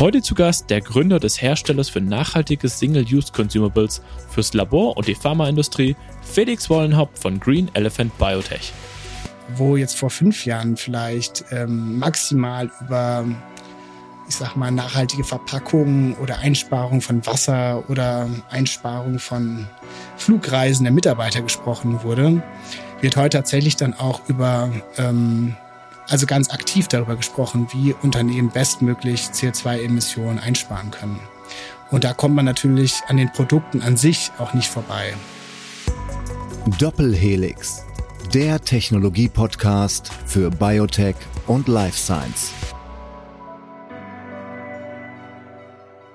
Heute zu Gast der Gründer des Herstellers für nachhaltige Single-Use-Consumables fürs Labor und die Pharmaindustrie, Felix Wollenhaupt von Green Elephant Biotech. Wo jetzt vor fünf Jahren vielleicht ähm, maximal über, ich sag mal, nachhaltige Verpackungen oder Einsparung von Wasser oder Einsparung von Flugreisen der Mitarbeiter gesprochen wurde, wird heute tatsächlich dann auch über ähm, also ganz aktiv darüber gesprochen, wie Unternehmen bestmöglich CO2-Emissionen einsparen können. Und da kommt man natürlich an den Produkten an sich auch nicht vorbei. Doppelhelix, der Technologie-Podcast für Biotech und Life Science.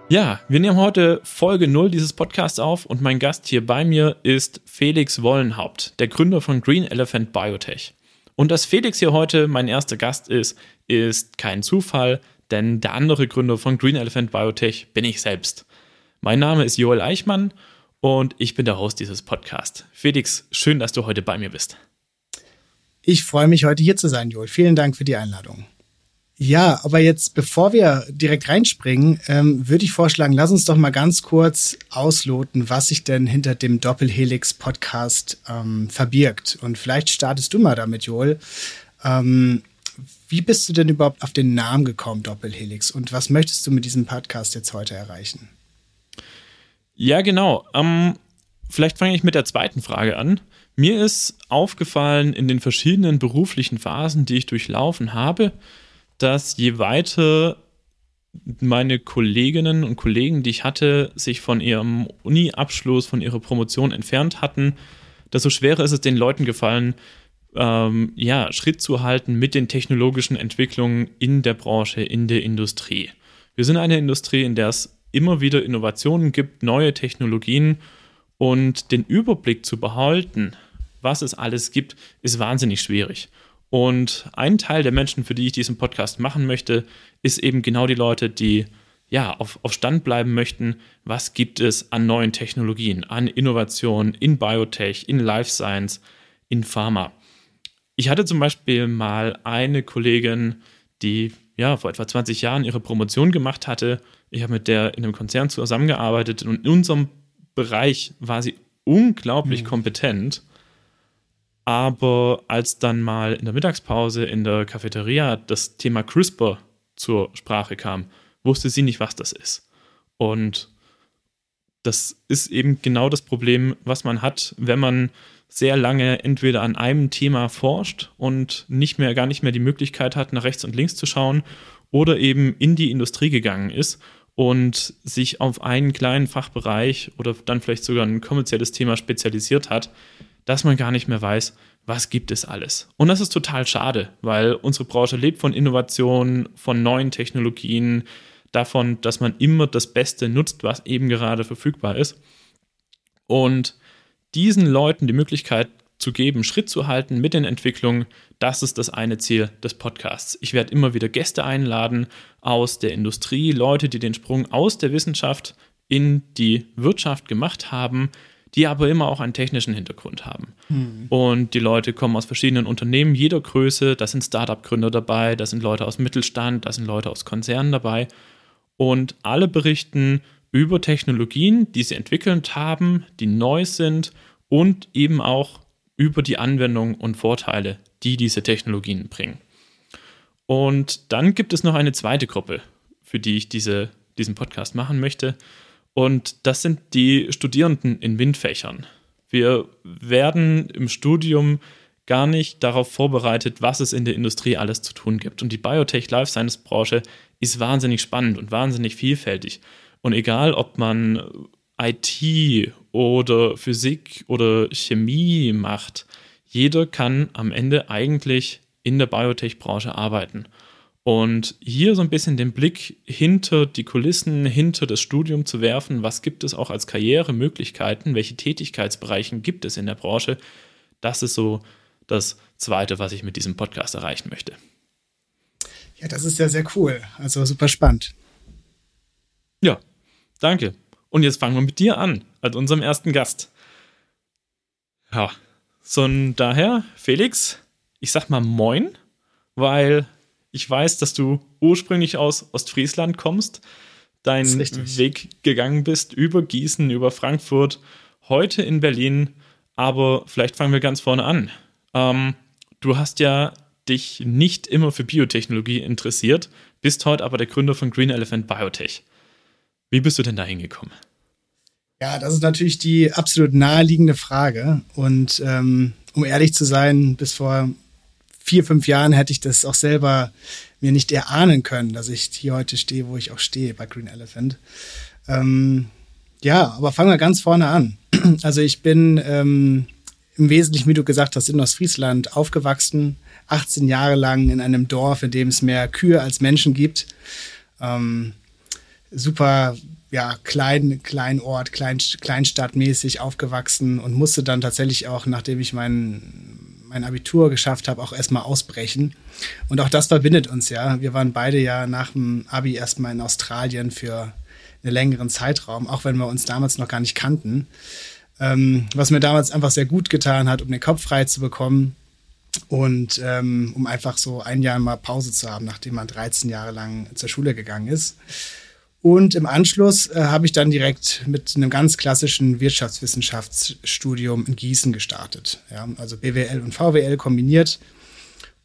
Ja, wir nehmen heute Folge 0 dieses Podcasts auf und mein Gast hier bei mir ist Felix Wollenhaupt, der Gründer von Green Elephant Biotech. Und dass Felix hier heute mein erster Gast ist, ist kein Zufall, denn der andere Gründer von Green Elephant Biotech bin ich selbst. Mein Name ist Joel Eichmann und ich bin der Host dieses Podcasts. Felix, schön, dass du heute bei mir bist. Ich freue mich, heute hier zu sein, Joel. Vielen Dank für die Einladung. Ja, aber jetzt, bevor wir direkt reinspringen, ähm, würde ich vorschlagen, lass uns doch mal ganz kurz ausloten, was sich denn hinter dem Doppelhelix-Podcast ähm, verbirgt. Und vielleicht startest du mal damit, Joel. Ähm, wie bist du denn überhaupt auf den Namen gekommen, Doppelhelix? Und was möchtest du mit diesem Podcast jetzt heute erreichen? Ja, genau. Ähm, vielleicht fange ich mit der zweiten Frage an. Mir ist aufgefallen in den verschiedenen beruflichen Phasen, die ich durchlaufen habe, dass je weiter meine Kolleginnen und Kollegen, die ich hatte, sich von ihrem Uni-Abschluss, von ihrer Promotion entfernt hatten, desto schwerer ist es den Leuten gefallen, ähm, ja, Schritt zu halten mit den technologischen Entwicklungen in der Branche, in der Industrie. Wir sind eine Industrie, in der es immer wieder Innovationen gibt, neue Technologien und den Überblick zu behalten, was es alles gibt, ist wahnsinnig schwierig. Und ein Teil der Menschen, für die ich diesen Podcast machen möchte, ist eben genau die Leute, die ja auf, auf Stand bleiben möchten. Was gibt es an neuen Technologien, an Innovationen in Biotech, in Life Science, in Pharma? Ich hatte zum Beispiel mal eine Kollegin, die ja vor etwa 20 Jahren ihre Promotion gemacht hatte. Ich habe mit der in einem Konzern zusammengearbeitet und in unserem Bereich war sie unglaublich mhm. kompetent aber als dann mal in der Mittagspause in der Cafeteria das Thema CRISPR zur Sprache kam, wusste sie nicht, was das ist. Und das ist eben genau das Problem, was man hat, wenn man sehr lange entweder an einem Thema forscht und nicht mehr, gar nicht mehr die Möglichkeit hat, nach rechts und links zu schauen oder eben in die Industrie gegangen ist und sich auf einen kleinen Fachbereich oder dann vielleicht sogar ein kommerzielles Thema spezialisiert hat, dass man gar nicht mehr weiß, was gibt es alles. Und das ist total schade, weil unsere Branche lebt von Innovationen, von neuen Technologien, davon, dass man immer das Beste nutzt, was eben gerade verfügbar ist. Und diesen Leuten die Möglichkeit zu geben, Schritt zu halten mit den Entwicklungen, das ist das eine Ziel des Podcasts. Ich werde immer wieder Gäste einladen aus der Industrie, Leute, die den Sprung aus der Wissenschaft in die Wirtschaft gemacht haben, die aber immer auch einen technischen Hintergrund haben. Mhm. Und die Leute kommen aus verschiedenen Unternehmen jeder Größe. Da sind Startup-Gründer dabei, da sind Leute aus Mittelstand, da sind Leute aus Konzernen dabei. Und alle berichten über Technologien, die sie entwickelt haben, die neu sind und eben auch über die Anwendung und Vorteile, die diese Technologien bringen. Und dann gibt es noch eine zweite Gruppe, für die ich diese, diesen Podcast machen möchte. Und das sind die Studierenden in MINT-Fächern. Wir werden im Studium gar nicht darauf vorbereitet, was es in der Industrie alles zu tun gibt. Und die Biotech-Life-Science-Branche ist wahnsinnig spannend und wahnsinnig vielfältig. Und egal, ob man IT oder Physik oder Chemie macht, jeder kann am Ende eigentlich in der Biotech-Branche arbeiten. Und hier so ein bisschen den Blick hinter die Kulissen, hinter das Studium zu werfen, was gibt es auch als Karrieremöglichkeiten, welche Tätigkeitsbereichen gibt es in der Branche, das ist so das Zweite, was ich mit diesem Podcast erreichen möchte. Ja, das ist ja sehr cool. Also super spannend. Ja, danke. Und jetzt fangen wir mit dir an, als unserem ersten Gast. Ja, so daher, Felix, ich sag mal Moin, weil Ich weiß, dass du ursprünglich aus Ostfriesland kommst, deinen Weg gegangen bist über Gießen, über Frankfurt, heute in Berlin. Aber vielleicht fangen wir ganz vorne an. Ähm, du hast ja dich nicht immer für Biotechnologie interessiert, bist heute aber der Gründer von Green Elephant Biotech. Wie bist du denn da hingekommen? Ja, das ist natürlich die absolut naheliegende Frage. Und ähm, um ehrlich zu sein, bis vor vier, fünf Jahren hätte ich das auch selber mir nicht erahnen können, dass ich hier heute stehe, wo ich auch stehe bei Green Elephant. Ähm, ja, aber fangen wir ganz vorne an. Also ich bin ähm, im Wesentlichen, wie du gesagt hast, in Ostfriesland aufgewachsen, 18 Jahre lang in einem Dorf, in dem es mehr Kühe als Menschen gibt. Ähm, super, ja, klein, Kleinort, klein, kleinstadtmäßig aufgewachsen und musste dann tatsächlich auch, nachdem ich mein, mein Abitur geschafft habe, auch erstmal ausbrechen. Und auch das verbindet uns ja. Wir waren beide ja nach dem Abi erstmal in Australien für einen längeren Zeitraum, auch wenn wir uns damals noch gar nicht kannten. Ähm, was mir damals einfach sehr gut getan hat, um den Kopf frei zu bekommen und ähm, um einfach so ein Jahr mal Pause zu haben, nachdem man 13 Jahre lang zur Schule gegangen ist. Und im Anschluss äh, habe ich dann direkt mit einem ganz klassischen Wirtschaftswissenschaftsstudium in Gießen gestartet. Ja, also BWL und VWL kombiniert.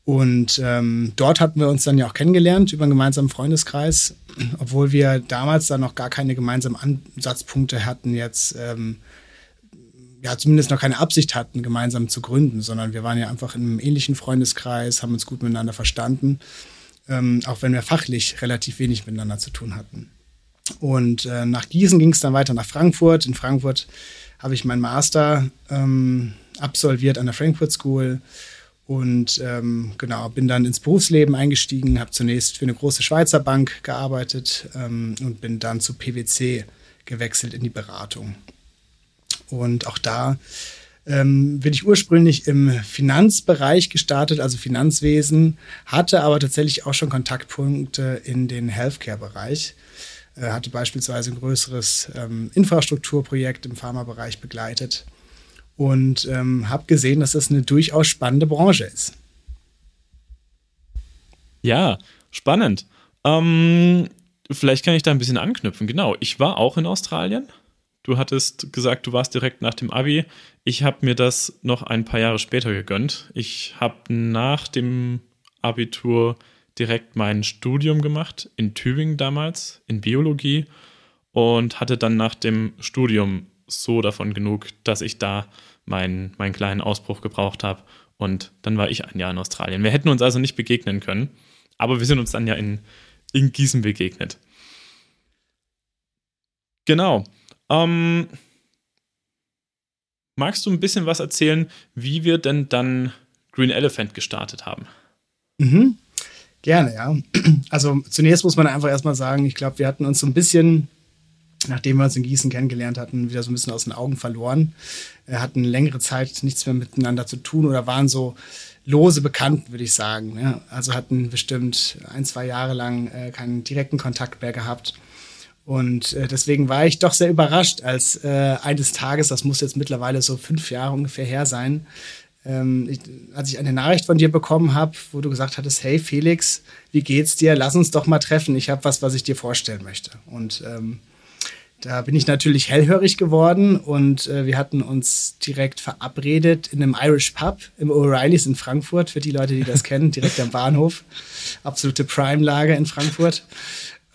Und ähm, dort hatten wir uns dann ja auch kennengelernt über einen gemeinsamen Freundeskreis, obwohl wir damals dann noch gar keine gemeinsamen Ansatzpunkte hatten, jetzt ähm, ja zumindest noch keine Absicht hatten, gemeinsam zu gründen, sondern wir waren ja einfach in einem ähnlichen Freundeskreis, haben uns gut miteinander verstanden, ähm, auch wenn wir fachlich relativ wenig miteinander zu tun hatten. Und äh, nach Gießen ging es dann weiter nach Frankfurt. In Frankfurt habe ich meinen Master ähm, absolviert an der Frankfurt School und ähm, genau bin dann ins Berufsleben eingestiegen, habe zunächst für eine große Schweizer Bank gearbeitet ähm, und bin dann zu PwC gewechselt in die Beratung. Und auch da ähm, bin ich ursprünglich im Finanzbereich gestartet, also Finanzwesen, hatte aber tatsächlich auch schon Kontaktpunkte in den Healthcare-Bereich. Äh, hatte beispielsweise ein größeres ähm, Infrastrukturprojekt im Pharmabereich begleitet und ähm, habe gesehen, dass das eine durchaus spannende Branche ist. Ja, spannend. Ähm, vielleicht kann ich da ein bisschen anknüpfen. Genau, ich war auch in Australien. Du hattest gesagt, du warst direkt nach dem Abi. Ich habe mir das noch ein paar Jahre später gegönnt. Ich habe nach dem Abitur direkt mein Studium gemacht, in Tübingen damals, in Biologie und hatte dann nach dem Studium so davon genug, dass ich da meinen, meinen kleinen Ausbruch gebraucht habe. Und dann war ich ein Jahr in Australien. Wir hätten uns also nicht begegnen können, aber wir sind uns dann ja in, in Gießen begegnet. Genau. Ähm, magst du ein bisschen was erzählen, wie wir denn dann Green Elephant gestartet haben? Mhm. Gerne, ja. Also zunächst muss man einfach erstmal sagen, ich glaube, wir hatten uns so ein bisschen, nachdem wir uns in Gießen kennengelernt hatten, wieder so ein bisschen aus den Augen verloren. Wir hatten längere Zeit nichts mehr miteinander zu tun oder waren so lose bekannt, würde ich sagen. Ja, also hatten bestimmt ein, zwei Jahre lang äh, keinen direkten Kontakt mehr gehabt. Und äh, deswegen war ich doch sehr überrascht, als äh, eines Tages, das muss jetzt mittlerweile so fünf Jahre ungefähr her sein, ähm, ich, als ich eine Nachricht von dir bekommen habe, wo du gesagt hattest, hey Felix, wie geht's dir? Lass uns doch mal treffen. Ich habe was, was ich dir vorstellen möchte. Und ähm, da bin ich natürlich hellhörig geworden und äh, wir hatten uns direkt verabredet in einem Irish Pub im O'Reillys in Frankfurt, für die Leute, die das kennen, direkt am Bahnhof. Absolute Prime-Lage in Frankfurt.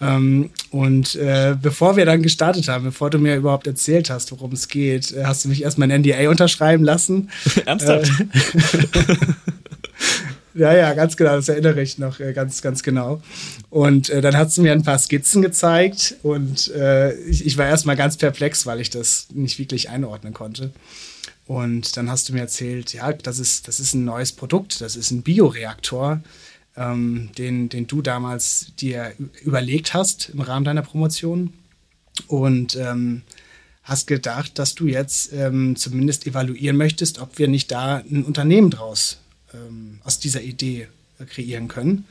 Ähm, und äh, bevor wir dann gestartet haben, bevor du mir überhaupt erzählt hast, worum es geht, äh, hast du mich erstmal ein NDA unterschreiben lassen. Ernsthaft? Äh, ja, ja, ganz genau, das erinnere ich noch äh, ganz, ganz genau. Und äh, dann hast du mir ein paar Skizzen gezeigt und äh, ich, ich war erstmal ganz perplex, weil ich das nicht wirklich einordnen konnte. Und dann hast du mir erzählt, ja, das ist, das ist ein neues Produkt, das ist ein Bioreaktor ähm, den, den du damals dir überlegt hast im Rahmen deiner Promotion. Und ähm, hast gedacht, dass du jetzt ähm, zumindest evaluieren möchtest, ob wir nicht da ein Unternehmen draus ähm, aus dieser Idee kreieren können.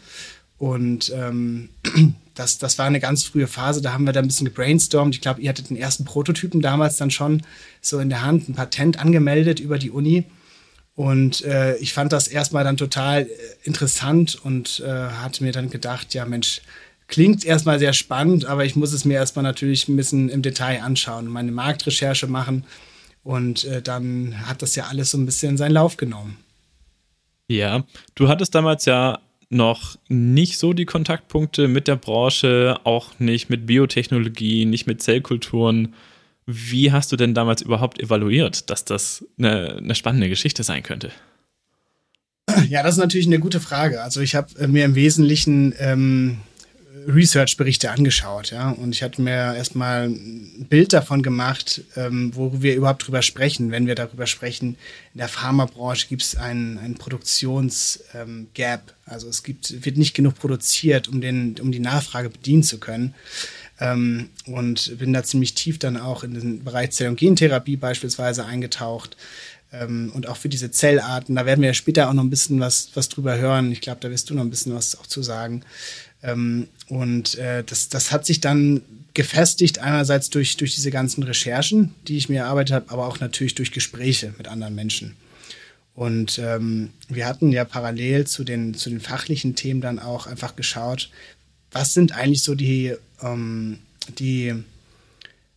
Und ähm, das, das war eine ganz frühe Phase, da haben wir da ein bisschen gebrainstormt. Ich glaube, ihr hattet den ersten Prototypen damals dann schon so in der Hand, ein Patent angemeldet über die Uni. Und äh, ich fand das erstmal dann total äh, interessant und äh, hatte mir dann gedacht, ja Mensch, klingt erstmal sehr spannend, aber ich muss es mir erstmal natürlich ein bisschen im Detail anschauen, meine Marktrecherche machen. Und äh, dann hat das ja alles so ein bisschen seinen Lauf genommen. Ja, du hattest damals ja noch nicht so die Kontaktpunkte mit der Branche, auch nicht mit Biotechnologie, nicht mit Zellkulturen. Wie hast du denn damals überhaupt evaluiert, dass das eine, eine spannende Geschichte sein könnte? Ja, das ist natürlich eine gute Frage. Also ich habe äh, mir im Wesentlichen ähm, Research-Berichte angeschaut, ja, und ich hatte mir erstmal ein Bild davon gemacht, ähm, wo wir überhaupt drüber sprechen. Wenn wir darüber sprechen, in der Pharmabranche gibt es einen, einen Produktionsgap. Ähm, also es gibt, wird nicht genug produziert, um, den, um die Nachfrage bedienen zu können. Ähm, und bin da ziemlich tief dann auch in den Bereich Zell- und Gentherapie beispielsweise eingetaucht. Ähm, und auch für diese Zellarten, da werden wir später auch noch ein bisschen was, was drüber hören. Ich glaube, da wirst du noch ein bisschen was auch zu sagen. Ähm, und äh, das, das hat sich dann gefestigt, einerseits durch, durch diese ganzen Recherchen, die ich mir erarbeitet habe, aber auch natürlich durch Gespräche mit anderen Menschen. Und ähm, wir hatten ja parallel zu den, zu den fachlichen Themen dann auch einfach geschaut, was sind eigentlich so die, ähm, die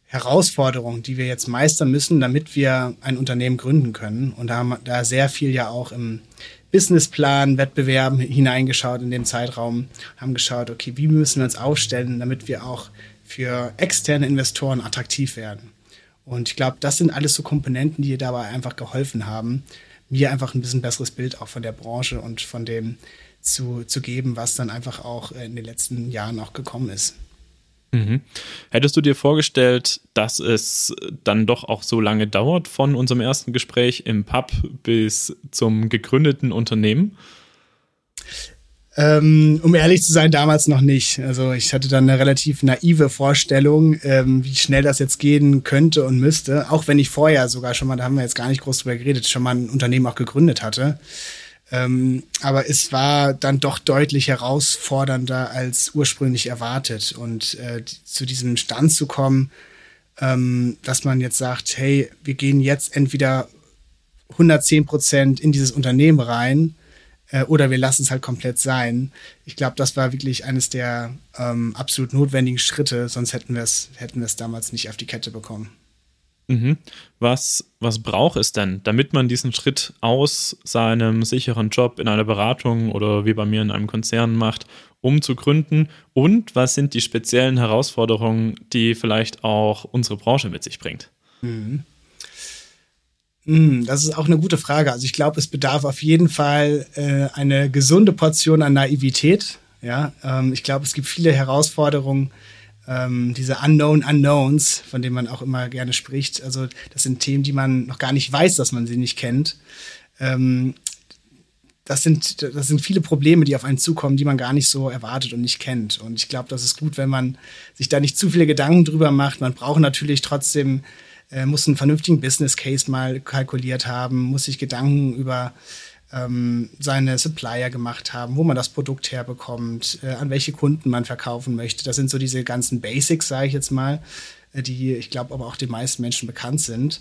Herausforderungen, die wir jetzt meistern müssen, damit wir ein Unternehmen gründen können. Und da haben da sehr viel ja auch im Businessplan, Wettbewerben hineingeschaut in den Zeitraum, haben geschaut, okay, wie müssen wir uns aufstellen, damit wir auch für externe Investoren attraktiv werden. Und ich glaube, das sind alles so Komponenten, die dabei einfach geholfen haben, mir einfach ein bisschen besseres Bild auch von der Branche und von dem zu, zu geben, was dann einfach auch in den letzten Jahren auch gekommen ist. Mhm. Hättest du dir vorgestellt, dass es dann doch auch so lange dauert von unserem ersten Gespräch im Pub bis zum gegründeten Unternehmen? Ähm, um ehrlich zu sein, damals noch nicht. Also ich hatte dann eine relativ naive Vorstellung, ähm, wie schnell das jetzt gehen könnte und müsste. Auch wenn ich vorher sogar schon mal, da haben wir jetzt gar nicht groß drüber geredet, schon mal ein Unternehmen auch gegründet hatte. Ähm, aber es war dann doch deutlich herausfordernder als ursprünglich erwartet. Und äh, zu diesem Stand zu kommen, ähm, dass man jetzt sagt, hey, wir gehen jetzt entweder 110 Prozent in dieses Unternehmen rein äh, oder wir lassen es halt komplett sein. Ich glaube, das war wirklich eines der ähm, absolut notwendigen Schritte, sonst hätten wir es hätten wir es damals nicht auf die Kette bekommen. Mhm. Was, was braucht es denn, damit man diesen Schritt aus seinem sicheren Job in einer Beratung oder wie bei mir in einem Konzern macht, um zu gründen? Und was sind die speziellen Herausforderungen, die vielleicht auch unsere Branche mit sich bringt? Mhm. mhm das ist auch eine gute Frage. Also ich glaube, es bedarf auf jeden Fall äh, eine gesunde Portion an Naivität. Ja, ähm, ich glaube, es gibt viele Herausforderungen, ähm, diese Unknown Unknowns, von denen man auch immer gerne spricht. Also das sind Themen, die man noch gar nicht weiß, dass man sie nicht kennt. Ähm, das sind, das sind viele Probleme, die auf einen zukommen, die man gar nicht so erwartet und nicht kennt. Und ich glaube, das ist gut, wenn man sich da nicht zu viele Gedanken drüber macht. Man braucht natürlich trotzdem, äh, muss einen vernünftigen Business Case mal kalkuliert haben, muss sich Gedanken über ähm, seine Supplier gemacht haben, wo man das Produkt herbekommt, äh, an welche Kunden man verkaufen möchte. Das sind so diese ganzen Basics, sage ich jetzt mal, äh, die ich glaube aber auch den meisten Menschen bekannt sind.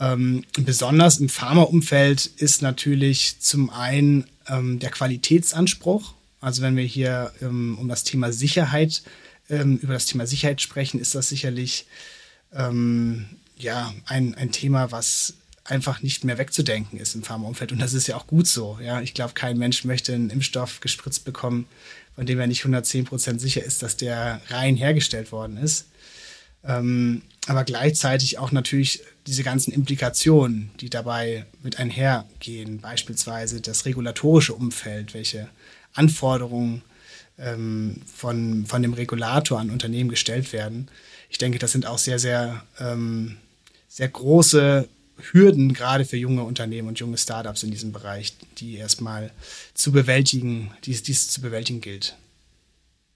Ähm, besonders im Pharmaumfeld ist natürlich zum einen ähm, der Qualitätsanspruch. Also wenn wir hier ähm, um das Thema Sicherheit, ähm, über das Thema Sicherheit sprechen, ist das sicherlich ähm, ja ein, ein Thema, was einfach nicht mehr wegzudenken ist im Pharmaumfeld. Und das ist ja auch gut so. Ja, ich glaube, kein Mensch möchte einen Impfstoff gespritzt bekommen, von dem er nicht 110 Prozent sicher ist, dass der rein hergestellt worden ist. Ähm, aber gleichzeitig auch natürlich diese ganzen Implikationen, die dabei mit einhergehen, beispielsweise das regulatorische Umfeld, welche Anforderungen ähm, von, von dem Regulator an Unternehmen gestellt werden. Ich denke, das sind auch sehr, sehr, ähm, sehr große Hürden gerade für junge Unternehmen und junge Startups in diesem Bereich, die erstmal zu bewältigen, die es zu bewältigen gilt.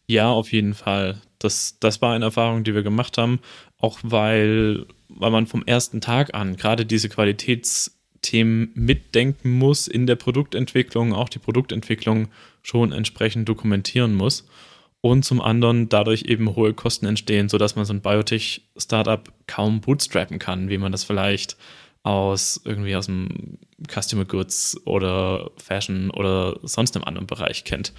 Ja, auf jeden Fall. Das, das war eine Erfahrung, die wir gemacht haben, auch weil, weil man vom ersten Tag an gerade diese Qualitätsthemen mitdenken muss in der Produktentwicklung, auch die Produktentwicklung schon entsprechend dokumentieren muss. Und zum anderen dadurch eben hohe Kosten entstehen, sodass man so ein Biotech-Startup kaum bootstrappen kann, wie man das vielleicht aus irgendwie aus dem Customer Goods oder Fashion oder sonst einem anderen Bereich kennt.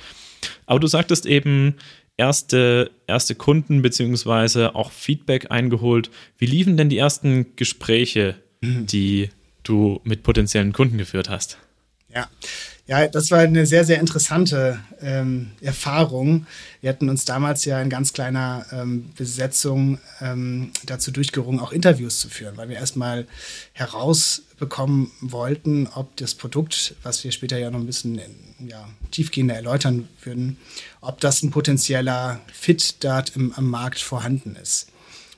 Aber du sagtest eben, erste, erste Kunden beziehungsweise auch Feedback eingeholt. Wie liefen denn die ersten Gespräche, mhm. die du mit potenziellen Kunden geführt hast? Ja, ja, das war eine sehr, sehr interessante ähm, Erfahrung. Wir hatten uns damals ja in ganz kleiner ähm, Besetzung ähm, dazu durchgerungen, auch Interviews zu führen, weil wir erstmal herausbekommen wollten, ob das Produkt, was wir später ja noch ein bisschen ja, tiefgehender erläutern würden, ob das ein potenzieller Fit dort im, am Markt vorhanden ist.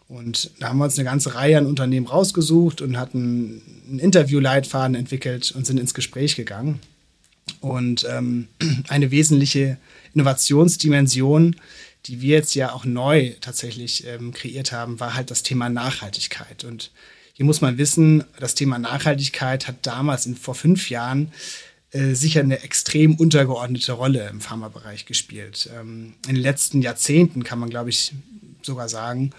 Und da haben wir uns eine ganze Reihe an Unternehmen rausgesucht und hatten einen Interviewleitfaden entwickelt und sind ins Gespräch gegangen. Und ähm, eine wesentliche Innovationsdimension, die wir jetzt ja auch neu tatsächlich ähm, kreiert haben, war halt das Thema Nachhaltigkeit. Und hier muss man wissen, das Thema Nachhaltigkeit hat damals in, vor fünf Jahren äh, sicher eine extrem untergeordnete Rolle im Pharmabereich gespielt. Ähm, in den letzten Jahrzehnten kann man, glaube ich, sogar sagen,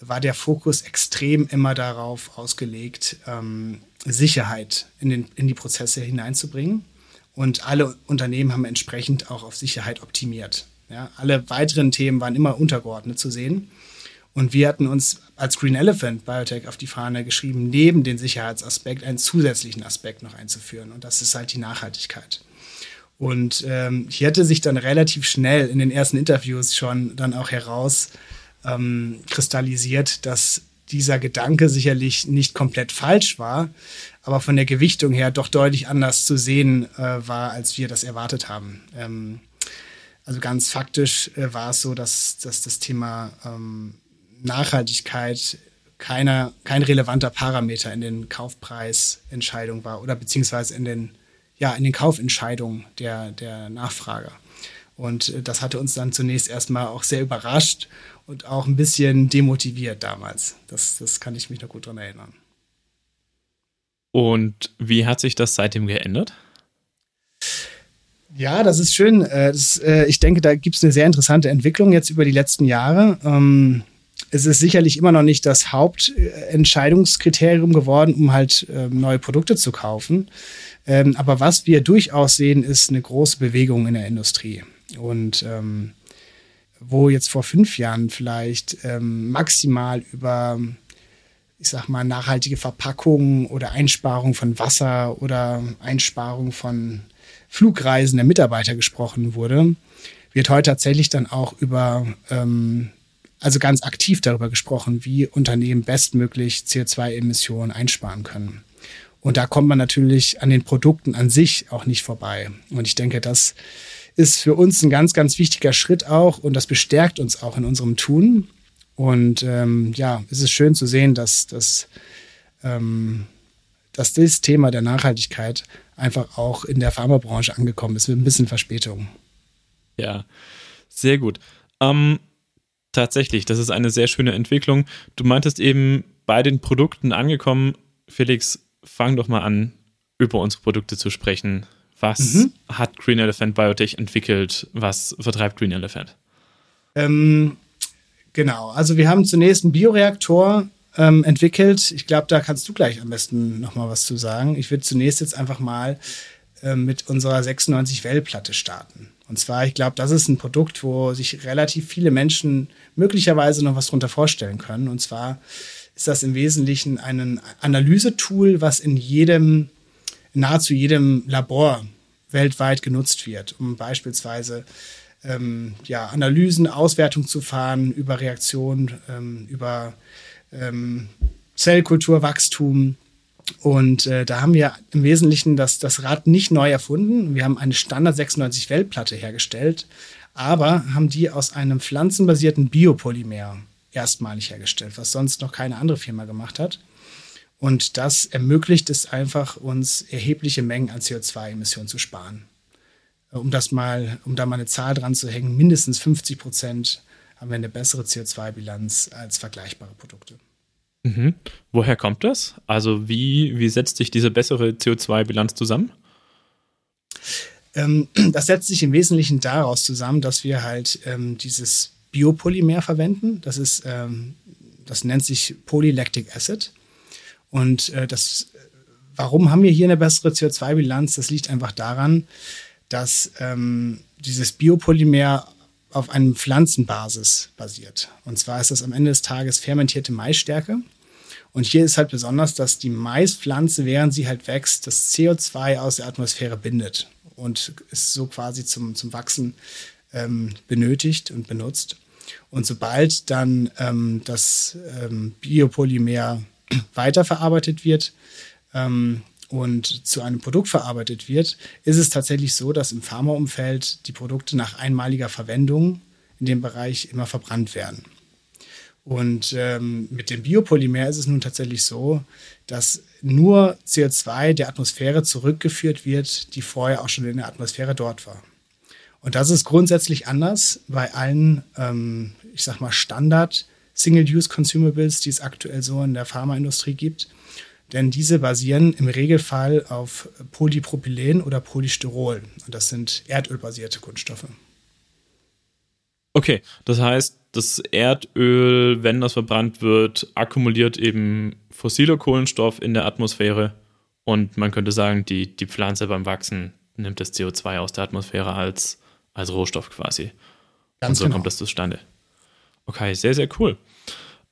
war der Fokus extrem immer darauf ausgelegt, ähm, Sicherheit in, den, in die Prozesse hineinzubringen. Und alle Unternehmen haben entsprechend auch auf Sicherheit optimiert. Ja, alle weiteren Themen waren immer untergeordnet zu sehen. Und wir hatten uns als Green Elephant Biotech auf die Fahne geschrieben, neben den Sicherheitsaspekt einen zusätzlichen Aspekt noch einzuführen. Und das ist halt die Nachhaltigkeit. Und ähm, hier hatte sich dann relativ schnell in den ersten Interviews schon dann auch heraus ähm, kristallisiert, dass dieser Gedanke sicherlich nicht komplett falsch war, aber von der Gewichtung her doch deutlich anders zu sehen äh, war, als wir das erwartet haben. Ähm, also ganz faktisch äh, war es so, dass, dass das Thema ähm, Nachhaltigkeit keiner, kein relevanter Parameter in den Kaufpreisentscheidungen war oder beziehungsweise in den, ja, in den Kaufentscheidungen der, der Nachfrager. Und äh, das hatte uns dann zunächst erstmal auch sehr überrascht und auch ein bisschen demotiviert damals. Das, das kann ich mich noch gut daran erinnern. Und wie hat sich das seitdem geändert? Ja, das ist schön. Äh, das, äh, ich denke, da gibt es eine sehr interessante Entwicklung jetzt über die letzten Jahre. Ähm, es ist sicherlich immer noch nicht das Hauptentscheidungskriterium geworden, um halt ähm, neue Produkte zu kaufen. Ähm, aber was wir durchaus sehen, ist eine große Bewegung in der Industrie. Und wo jetzt vor fünf Jahren vielleicht maximal über ich sag mal, nachhaltige Verpackungen oder Einsparung von Wasser oder Einsparung von Flugreisen der Mitarbeiter gesprochen wurde, wird heute tatsächlich dann auch über, ähm, also ganz aktiv darüber gesprochen, wie Unternehmen bestmöglich CO2-Emissionen einsparen können. Und da kommt man natürlich an den Produkten an sich auch nicht vorbei. Und ich denke, das ist für uns ein ganz, ganz wichtiger Schritt auch und das bestärkt uns auch in unserem Tun. Und ähm, ja, es ist schön zu sehen, dass, dass, ähm, dass das Thema der Nachhaltigkeit einfach auch in der Pharmabranche angekommen ist, mit ein bisschen Verspätung. Ja, sehr gut. Ähm, tatsächlich, das ist eine sehr schöne Entwicklung. Du meintest eben bei den Produkten angekommen. Felix, fang doch mal an, über unsere Produkte zu sprechen. Was mhm. hat Green Elephant Biotech entwickelt? Was vertreibt Green Elephant? Ähm, Genau, also wir haben zunächst einen Bioreaktor ähm, entwickelt. Ich glaube, da kannst du gleich am besten nochmal was zu sagen. Ich würde zunächst jetzt einfach mal äh, mit unserer 96-Well-Platte starten. Und zwar, ich glaube, das ist ein Produkt, wo sich relativ viele Menschen möglicherweise noch was drunter vorstellen können. Und zwar ist das im Wesentlichen ein Analysetool, was in jedem, nahezu jedem Labor weltweit genutzt wird, um beispielsweise ähm, ja, Analysen, Auswertung zu fahren über Reaktionen, ähm, über ähm, Zellkulturwachstum. Und äh, da haben wir im Wesentlichen das, das Rad nicht neu erfunden. Wir haben eine Standard 96 Weltplatte hergestellt, aber haben die aus einem pflanzenbasierten Biopolymer erstmalig hergestellt, was sonst noch keine andere Firma gemacht hat. Und das ermöglicht es einfach, uns erhebliche Mengen an CO2-Emissionen zu sparen um das mal, um da mal eine Zahl dran zu hängen, mindestens 50 Prozent haben wir eine bessere CO2-Bilanz als vergleichbare Produkte. Mhm. Woher kommt das? Also wie, wie setzt sich diese bessere CO2-Bilanz zusammen? Ähm, das setzt sich im Wesentlichen daraus zusammen, dass wir halt ähm, dieses Biopolymer verwenden. Das ist, ähm, das nennt sich Polylactic Acid. Und äh, das warum haben wir hier eine bessere CO2-Bilanz? Das liegt einfach daran, dass ähm, dieses Biopolymer auf einem Pflanzenbasis basiert. Und zwar ist das am Ende des Tages fermentierte Maisstärke. Und hier ist halt besonders, dass die Maispflanze, während sie halt wächst, das CO2 aus der Atmosphäre bindet und ist so quasi zum, zum Wachsen ähm, benötigt und benutzt. Und sobald dann ähm, das ähm, Biopolymer weiterverarbeitet wird ähm, und zu einem Produkt verarbeitet wird, ist es tatsächlich so, dass im Pharmaumfeld die Produkte nach einmaliger Verwendung in dem Bereich immer verbrannt werden. Und ähm, mit dem Biopolymer ist es nun tatsächlich so, dass nur CO2 der Atmosphäre zurückgeführt wird, die vorher auch schon in der Atmosphäre dort war. Und das ist grundsätzlich anders bei allen, ähm, ich sag mal, Standard Single-Use-Consumables, die es aktuell so in der Pharmaindustrie gibt. Denn diese basieren im Regelfall auf Polypropylen oder Polystyrol. Und das sind erdölbasierte Kunststoffe. Okay, das heißt, das Erdöl, wenn das verbrannt wird, akkumuliert eben fossiler Kohlenstoff in der Atmosphäre und man könnte sagen, die, die Pflanze beim Wachsen nimmt das CO2 aus der Atmosphäre als, als Rohstoff quasi. Ganz und so genau. kommt das zustande. Okay, sehr, sehr cool.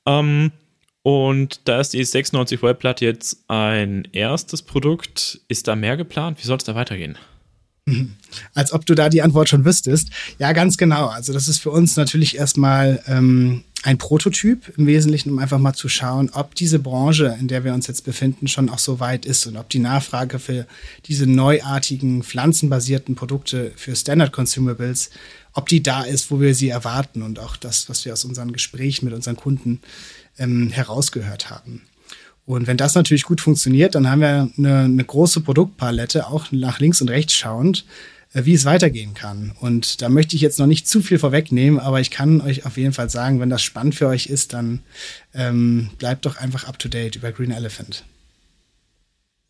Ähm, und da ist die 96 Volt jetzt ein erstes Produkt. Ist da mehr geplant? Wie soll es da weitergehen? Als ob du da die Antwort schon wüsstest. Ja, ganz genau. Also das ist für uns natürlich erstmal ähm, ein Prototyp im Wesentlichen, um einfach mal zu schauen, ob diese Branche, in der wir uns jetzt befinden, schon auch so weit ist und ob die Nachfrage für diese neuartigen pflanzenbasierten Produkte für Standard Consumables, ob die da ist, wo wir sie erwarten und auch das, was wir aus unseren Gesprächen mit unseren Kunden ähm, herausgehört haben. Und wenn das natürlich gut funktioniert, dann haben wir eine, eine große Produktpalette, auch nach links und rechts schauend, äh, wie es weitergehen kann. Und da möchte ich jetzt noch nicht zu viel vorwegnehmen, aber ich kann euch auf jeden Fall sagen, wenn das spannend für euch ist, dann ähm, bleibt doch einfach up to date über Green Elephant.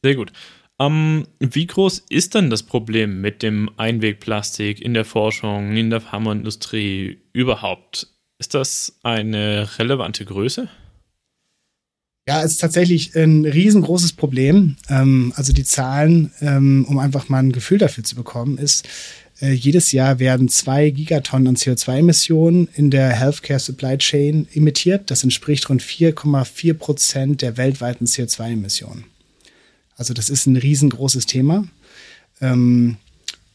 Sehr gut. Ähm, wie groß ist denn das Problem mit dem Einwegplastik in der Forschung, in der Pharmaindustrie überhaupt? Ist das eine relevante Größe? Ja, es ist tatsächlich ein riesengroßes Problem. Ähm, also die Zahlen, ähm, um einfach mal ein Gefühl dafür zu bekommen, ist, äh, jedes Jahr werden zwei Gigatonnen an CO2-Emissionen in der Healthcare Supply Chain emittiert. Das entspricht rund 4,4 Prozent der weltweiten CO2-Emissionen. Also das ist ein riesengroßes Thema. Ähm,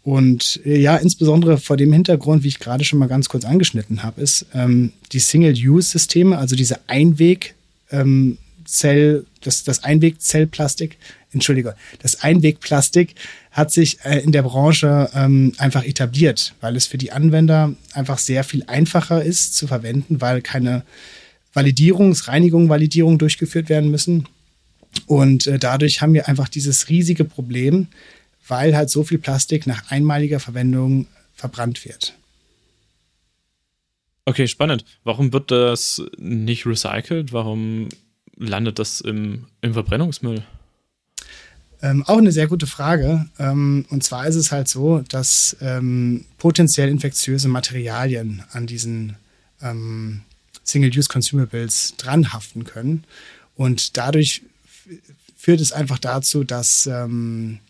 und äh, ja, insbesondere vor dem Hintergrund, wie ich gerade schon mal ganz kurz angeschnitten habe, ist ähm, die Single-Use-Systeme, also diese Einweg- ähm, Zell, das, das Einwegzellplastik, Entschuldigung, das Einwegplastik hat sich äh, in der Branche ähm, einfach etabliert, weil es für die Anwender einfach sehr viel einfacher ist zu verwenden, weil keine Validierungs-, Reinigung, Validierung durchgeführt werden müssen. Und äh, dadurch haben wir einfach dieses riesige Problem, weil halt so viel Plastik nach einmaliger Verwendung verbrannt wird. Okay, spannend. Warum wird das nicht recycelt? Warum landet das im, im Verbrennungsmüll? Ähm, auch eine sehr gute Frage. Ähm, und zwar ist es halt so, dass ähm, potenziell infektiöse Materialien an diesen ähm, Single-Use-Consumables dranhaften können. Und dadurch führt es einfach dazu, dass ähm,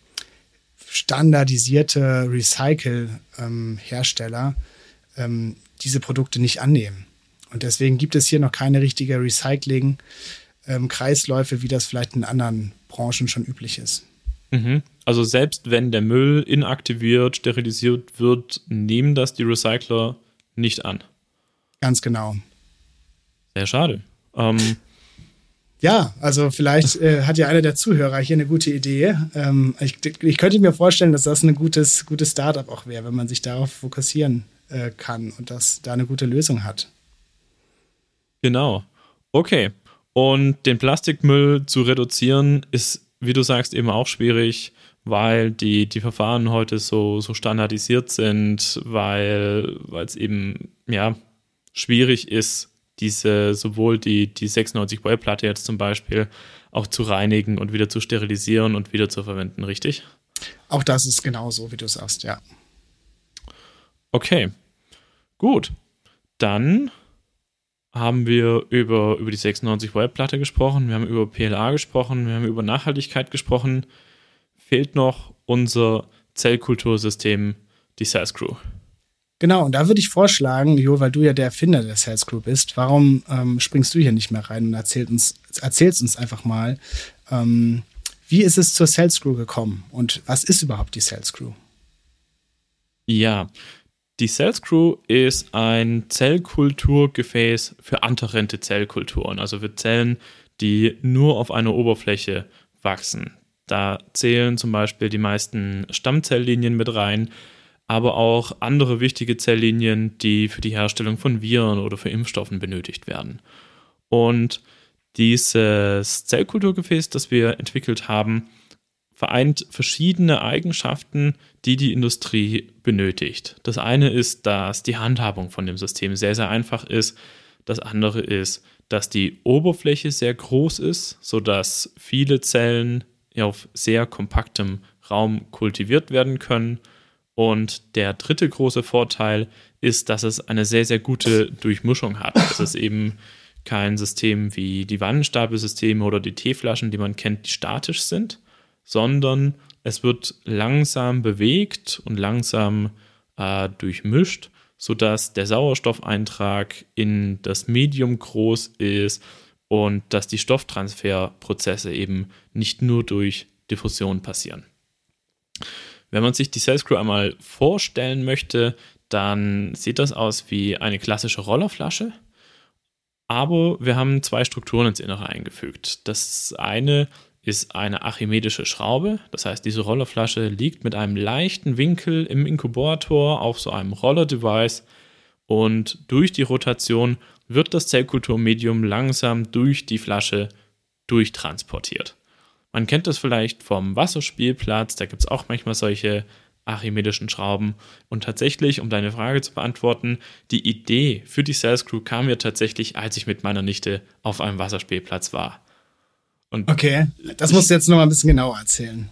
standardisierte Recycle-Hersteller ähm, diese Produkte nicht annehmen. Und deswegen gibt es hier noch keine richtige Recycling- ähm, Kreisläufe, wie das vielleicht in anderen Branchen schon üblich ist. Mhm. Also selbst wenn der Müll inaktiviert, sterilisiert wird, nehmen das die Recycler nicht an. Ganz genau. Sehr schade. Ähm, ja, also vielleicht äh, hat ja einer der Zuhörer hier eine gute Idee. Ähm, ich, ich, könnte mir vorstellen, dass das ein gutes, gutes Startup auch wäre, wenn man sich darauf fokussieren äh, kann und das da eine gute Lösung hat. Genau. Okay. Und den Plastikmüll zu reduzieren ist, wie du sagst, eben auch schwierig, weil die, die Verfahren heute so, so standardisiert sind, weil es eben ja, schwierig ist, diese sowohl die, die 96 Volt Platte jetzt zum Beispiel auch zu reinigen und wieder zu sterilisieren und wieder zu verwenden, richtig? Auch das ist genauso, wie du sagst, ja. Okay, gut. Dann haben wir über, über die 96 Volt-Platte gesprochen, wir haben über PLA gesprochen, wir haben über Nachhaltigkeit gesprochen. Fehlt noch unser Zellkultursystem, die Sales Crew. Genau, und da würde ich vorschlagen, Jo, weil du ja der Erfinder der Sales Crew bist, warum ähm, springst du hier nicht mehr rein und erzählst uns, erzählst uns einfach mal, ähm, wie ist es zur Sales Crew gekommen und was ist überhaupt die Sales Crew? Ja, die Sales Crew ist ein Zellkulturgefäß für antarente Zellkulturen, also für Zellen, die nur auf einer Oberfläche wachsen. Da zählen zum Beispiel die meisten Stammzelllinien mit rein, aber auch andere wichtige Zelllinien, die für die Herstellung von Viren oder für Impfstoffen benötigt werden. Und dieses Zellkulturgefäß, das wir entwickelt haben, vereint verschiedene Eigenschaften, die die Industrie benötigt. Das eine ist, dass die Handhabung von dem System sehr, sehr einfach ist. Das andere ist, dass die Oberfläche sehr groß ist, sodass viele Zellen auf sehr kompaktem Raum kultiviert werden können. Und der dritte große Vorteil ist, dass es eine sehr, sehr gute Durchmischung hat. Es ist eben kein System wie die Wannenstapelsysteme oder die Teeflaschen, die man kennt, die statisch sind, sondern es wird langsam bewegt und langsam äh, durchmischt, sodass der Sauerstoffeintrag in das Medium groß ist und dass die Stofftransferprozesse eben nicht nur durch Diffusion passieren. Wenn man sich die Cell Screw einmal vorstellen möchte, dann sieht das aus wie eine klassische Rollerflasche. Aber wir haben zwei Strukturen ins Innere eingefügt. Das eine ist eine archimedische Schraube. Das heißt, diese Rollerflasche liegt mit einem leichten Winkel im Inkubator auf so einem Roller-Device und durch die Rotation wird das Zellkulturmedium langsam durch die Flasche durchtransportiert. Man kennt das vielleicht vom Wasserspielplatz, da gibt es auch manchmal solche archimedischen Schrauben. Und tatsächlich, um deine Frage zu beantworten, die Idee für die Sales Crew kam mir tatsächlich, als ich mit meiner Nichte auf einem Wasserspielplatz war. Und okay, das musst du jetzt noch mal ein bisschen genauer erzählen.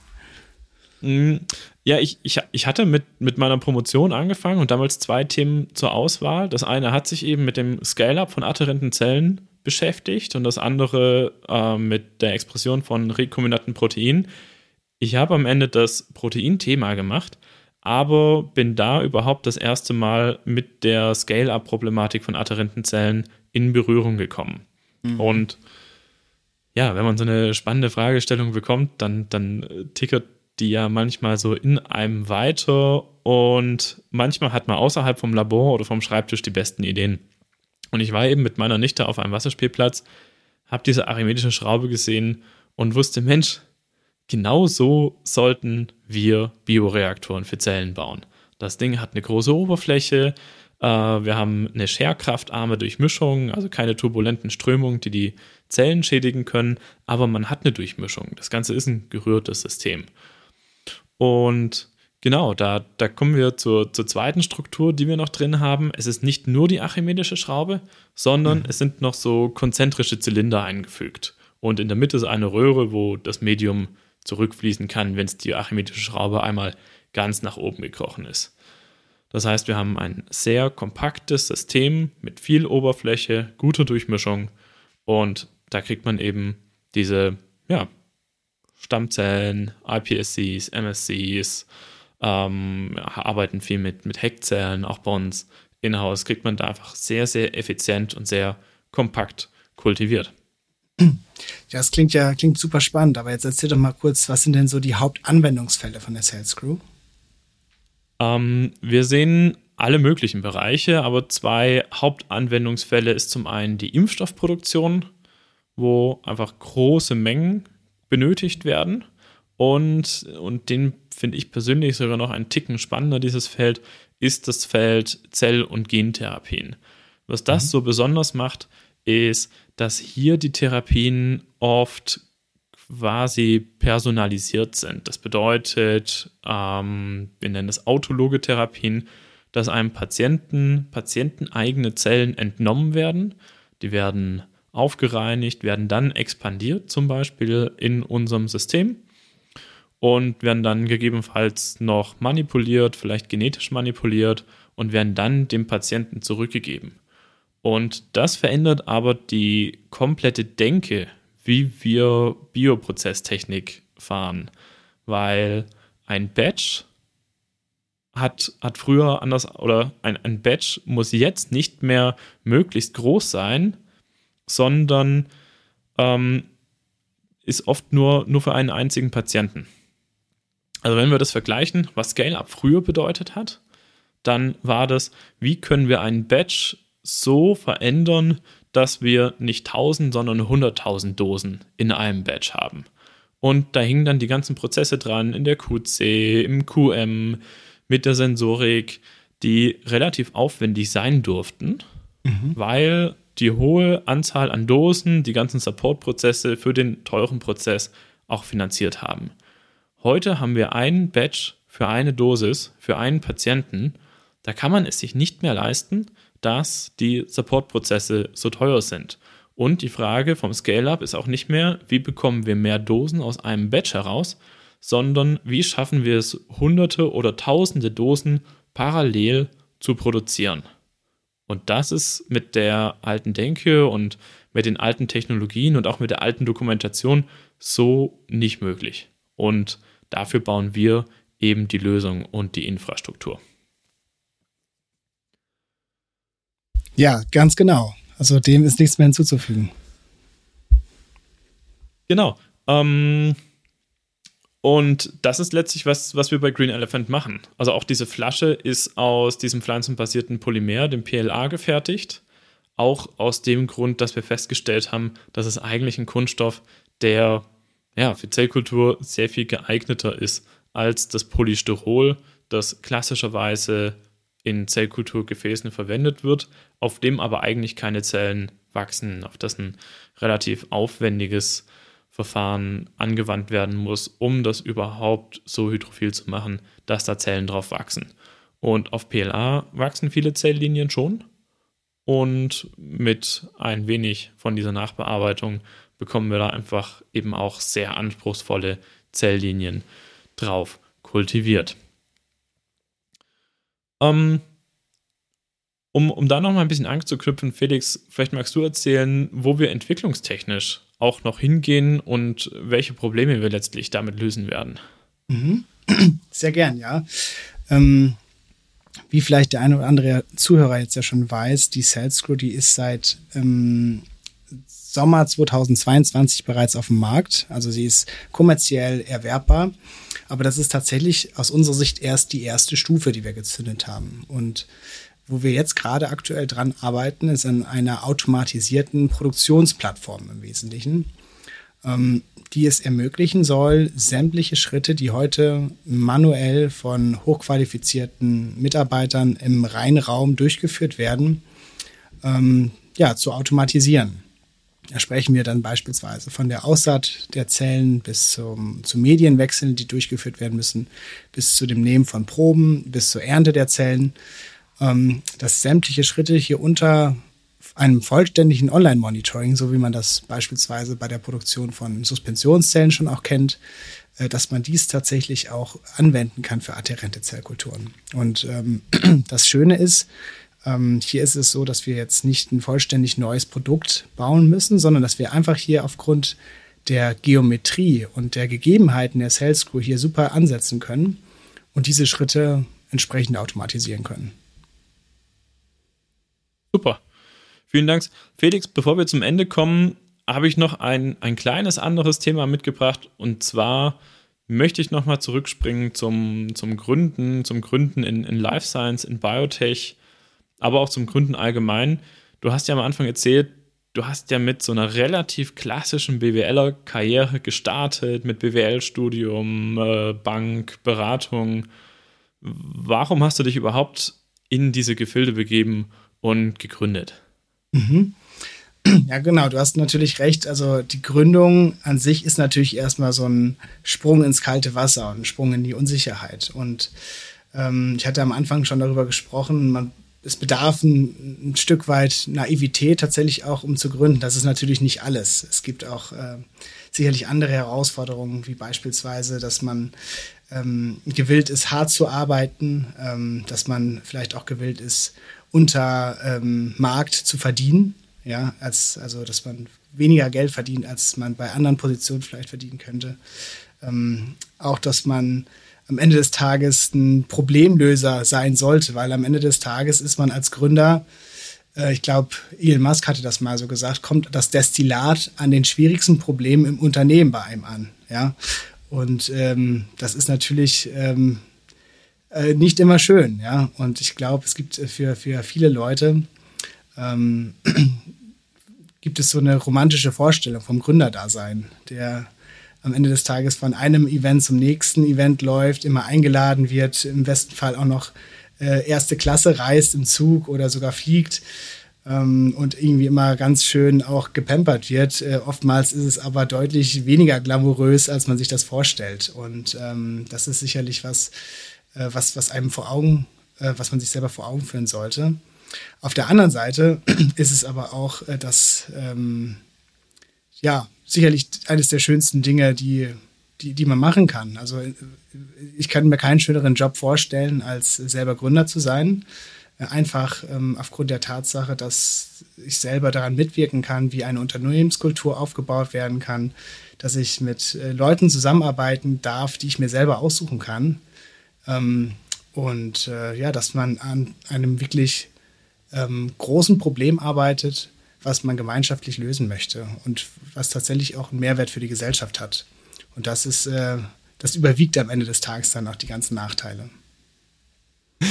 Mm, ja, ich, ich, ich hatte mit, mit meiner Promotion angefangen und damals zwei Themen zur Auswahl. Das eine hat sich eben mit dem Scale-up von adherenten Zellen beschäftigt und das andere äh, mit der Expression von rekombinanten Proteinen. Ich habe am Ende das Proteinthema gemacht, aber bin da überhaupt das erste Mal mit der Scale-up-Problematik von adherenten Zellen in Berührung gekommen. Mhm. Und ja, wenn man so eine spannende Fragestellung bekommt, dann, dann äh, tickert die ja manchmal so in einem weiter und manchmal hat man außerhalb vom Labor oder vom Schreibtisch die besten Ideen. Und ich war eben mit meiner Nichte auf einem Wasserspielplatz, habe diese archimedische Schraube gesehen und wusste, Mensch, genau so sollten wir Bioreaktoren für Zellen bauen. Das Ding hat eine große Oberfläche, äh, wir haben eine scherkraftarme Durchmischung, also keine turbulenten Strömungen, die die Zellen schädigen können, aber man hat eine Durchmischung. Das Ganze ist ein gerührtes System. Und genau, da, da kommen wir zur, zur zweiten Struktur, die wir noch drin haben. Es ist nicht nur die archimedische Schraube, sondern mhm. es sind noch so konzentrische Zylinder eingefügt. Und in der Mitte ist eine Röhre, wo das Medium zurückfließen kann, wenn es die archimedische Schraube einmal ganz nach oben gekrochen ist. Das heißt, wir haben ein sehr kompaktes System mit viel Oberfläche, guter Durchmischung und da kriegt man eben diese ja, Stammzellen, iPSCs, MSCs, ähm, arbeiten viel mit, mit Heckzellen, auch bei uns in-house kriegt man da einfach sehr, sehr effizient und sehr kompakt kultiviert. Ja, das klingt ja klingt super spannend, aber jetzt erzähl doch mal kurz, was sind denn so die Hauptanwendungsfälle von der Sales Crew? Ähm, wir sehen alle möglichen Bereiche, aber zwei Hauptanwendungsfälle ist zum einen die Impfstoffproduktion, wo einfach große Mengen benötigt werden. Und, und den finde ich persönlich sogar noch ein Ticken spannender, dieses Feld, ist das Feld Zell- und Gentherapien. Was das mhm. so besonders macht, ist, dass hier die Therapien oft quasi personalisiert sind. Das bedeutet, ähm, wir nennen es autologe Therapien, dass einem Patienten patienteneigene Zellen entnommen werden. Die werden aufgereinigt, werden dann expandiert, zum Beispiel in unserem System und werden dann gegebenenfalls noch manipuliert, vielleicht genetisch manipuliert und werden dann dem Patienten zurückgegeben. Und das verändert aber die komplette Denke, wie wir Bioprozesstechnik fahren, weil ein Batch hat, hat früher anders oder ein, ein Batch muss jetzt nicht mehr möglichst groß sein, sondern ähm, ist oft nur, nur für einen einzigen Patienten. Also wenn wir das vergleichen, was Scale-Up früher bedeutet hat, dann war das, wie können wir einen Batch so verändern, dass wir nicht 1000, sondern 100.000 Dosen in einem Batch haben. Und da hingen dann die ganzen Prozesse dran, in der QC, im QM, mit der Sensorik, die relativ aufwendig sein durften, mhm. weil die hohe Anzahl an Dosen die ganzen Support-Prozesse für den teuren Prozess auch finanziert haben. Heute haben wir einen Batch für eine Dosis, für einen Patienten. Da kann man es sich nicht mehr leisten, dass die Support-Prozesse so teuer sind. Und die Frage vom Scale-Up ist auch nicht mehr, wie bekommen wir mehr Dosen aus einem Batch heraus, sondern wie schaffen wir es, hunderte oder tausende Dosen parallel zu produzieren. Und das ist mit der alten Denke und mit den alten Technologien und auch mit der alten Dokumentation so nicht möglich. Und dafür bauen wir eben die Lösung und die Infrastruktur. Ja, ganz genau. Also dem ist nichts mehr hinzuzufügen. Genau. Ähm, und das ist letztlich was, was wir bei Green Elephant machen. Also auch diese Flasche ist aus diesem pflanzenbasierten Polymer, dem PLA, gefertigt. Auch aus dem Grund, dass wir festgestellt haben, dass es eigentlich ein Kunststoff, der ja, für Zellkultur sehr viel geeigneter ist als das Polystyrol, das klassischerweise in Zellkulturgefäßen verwendet wird, auf dem aber eigentlich keine Zellen wachsen, auf das ein relativ aufwendiges Verfahren angewandt werden muss, um das überhaupt so hydrophil zu machen, dass da Zellen drauf wachsen. Und auf PLA wachsen viele Zelllinien schon. Und mit ein wenig von dieser Nachbearbeitung bekommen wir da einfach eben auch sehr anspruchsvolle Zelllinien drauf kultiviert. Ähm, um, um da nochmal ein bisschen anzuknüpfen, Felix, vielleicht magst du erzählen, wo wir entwicklungstechnisch auch noch hingehen und welche Probleme wir letztlich damit lösen werden. Mhm. Sehr gern, ja. Ähm, wie vielleicht der eine oder andere Zuhörer jetzt ja schon weiß, die Salescrew, die ist seit ähm, Sommer 2022 bereits auf dem Markt. Also sie ist kommerziell erwerbbar. Aber das ist tatsächlich aus unserer Sicht erst die erste Stufe, die wir gezündet haben. Und wo wir jetzt gerade aktuell dran arbeiten, ist an einer automatisierten Produktionsplattform im Wesentlichen, ähm, die es ermöglichen soll, sämtliche Schritte, die heute manuell von hochqualifizierten Mitarbeitern im Reinraum durchgeführt werden, ähm, ja, zu automatisieren. Da sprechen wir dann beispielsweise von der Aussaat der Zellen bis zum, zu Medienwechseln, die durchgeführt werden müssen, bis zu dem Nehmen von Proben, bis zur Ernte der Zellen ähm, dass sämtliche Schritte hier unter einem vollständigen Online-Monitoring, so wie man das beispielsweise bei der Produktion von Suspensionszellen schon auch kennt, äh, dass man dies tatsächlich auch anwenden kann für adherente Zellkulturen. Und ähm, das Schöne ist, ähm, hier ist es so, dass wir jetzt nicht ein vollständig neues Produkt bauen müssen, sondern dass wir einfach hier aufgrund der Geometrie und der Gegebenheiten der Cell Screw hier super ansetzen können und diese Schritte entsprechend automatisieren können. Super. Vielen Dank. Felix, bevor wir zum Ende kommen, habe ich noch ein, ein kleines anderes Thema mitgebracht. Und zwar möchte ich nochmal zurückspringen zum, zum Gründen, zum Gründen in, in Life Science, in Biotech, aber auch zum Gründen allgemein. Du hast ja am Anfang erzählt, du hast ja mit so einer relativ klassischen BWLer-Karriere gestartet, mit BWL-Studium, äh, Bank, Beratung. Warum hast du dich überhaupt in diese Gefilde begeben und gegründet. Mhm. Ja, genau, du hast natürlich recht. Also die Gründung an sich ist natürlich erstmal so ein Sprung ins kalte Wasser und ein Sprung in die Unsicherheit. Und ähm, ich hatte am Anfang schon darüber gesprochen, man, es bedarf ein, ein, Stück weit Naivität tatsächlich auch, um zu gründen. Das ist natürlich nicht alles. Es gibt auch äh, sicherlich andere Herausforderungen, wie beispielsweise, dass man ähm, gewillt ist, hart zu arbeiten, ähm, dass man vielleicht auch gewillt ist, unter ähm, Markt zu verdienen. Ja, als, also dass man weniger Geld verdient, als man bei anderen Positionen vielleicht verdienen könnte. Ähm, auch, dass man am Ende des Tages ein Problemlöser sein sollte, weil am Ende des Tages ist man als Gründer, äh, ich glaube, Elon Musk hatte das mal so gesagt, kommt das Destillat an den schwierigsten Problemen im Unternehmen bei einem an. Ja, und ähm, das ist natürlich ähm, äh, nicht immer schön. Ja, und ich glaube, es gibt für, für viele Leute ähm, gibt es so eine romantische Vorstellung vom Gründerdasein, der am Ende des Tages von einem Event zum nächsten Event läuft, immer eingeladen wird, im besten Fall auch noch äh, erste Klasse reist im Zug oder sogar fliegt ähm, und irgendwie immer ganz schön auch gepampert wird. Äh, oftmals ist es aber deutlich weniger glamourös, als man sich das vorstellt. Und ähm, das ist sicherlich was, äh, was, was einem vor Augen, äh, was man sich selber vor Augen führen sollte. Auf der anderen Seite ist es aber auch äh, das, ähm, ja, sicherlich eines der schönsten Dinge, die, die, die man machen kann. Also ich kann mir keinen schöneren Job vorstellen, als selber Gründer zu sein. Einfach ähm, aufgrund der Tatsache, dass ich selber daran mitwirken kann, wie eine Unternehmenskultur aufgebaut werden kann, dass ich mit äh, Leuten zusammenarbeiten darf, die ich mir selber aussuchen kann. Ähm, und äh, ja, dass man an einem wirklich ähm, großen Problem arbeitet, was man gemeinschaftlich lösen möchte und was tatsächlich auch einen Mehrwert für die Gesellschaft hat. Und das ist, äh, das überwiegt am Ende des Tages dann auch die ganzen Nachteile.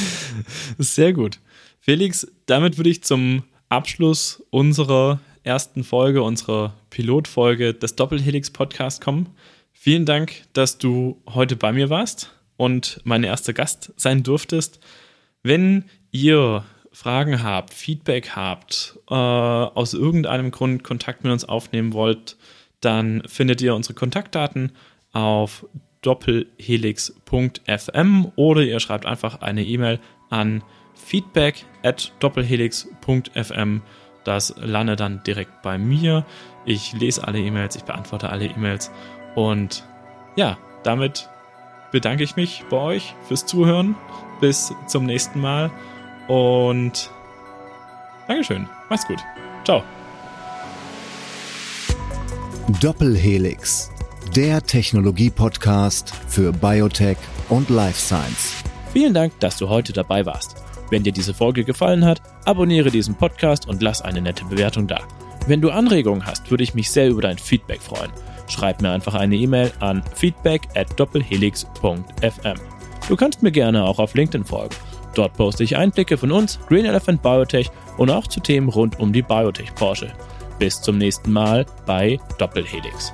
Sehr gut. Felix, damit würde ich zum Abschluss unserer ersten Folge, unserer Pilotfolge des Doppelhelix Podcast kommen. Vielen Dank, dass du heute bei mir warst und mein erster Gast sein durftest. Wenn ihr Fragen habt, Feedback habt, äh, aus irgendeinem Grund Kontakt mit uns aufnehmen wollt, dann findet ihr unsere Kontaktdaten auf doppelhelix.fm oder ihr schreibt einfach eine E-Mail an feedback at doppelhelix.fm. Das landet dann direkt bei mir. Ich lese alle E-Mails, ich beantworte alle E-Mails und ja, damit bedanke ich mich bei euch fürs Zuhören. Bis zum nächsten Mal. Und Dankeschön. Mach's gut. Ciao. Doppelhelix, der Technologie-Podcast für Biotech und Life Science. Vielen Dank, dass du heute dabei warst. Wenn dir diese Folge gefallen hat, abonniere diesen Podcast und lass eine nette Bewertung da. Wenn du Anregungen hast, würde ich mich sehr über dein Feedback freuen. Schreib mir einfach eine E-Mail an feedback at doppelhelix.fm. Du kannst mir gerne auch auf LinkedIn folgen. Dort poste ich Einblicke von uns, Green Elephant Biotech und auch zu Themen rund um die Biotech-Branche. Bis zum nächsten Mal bei Doppelhelix.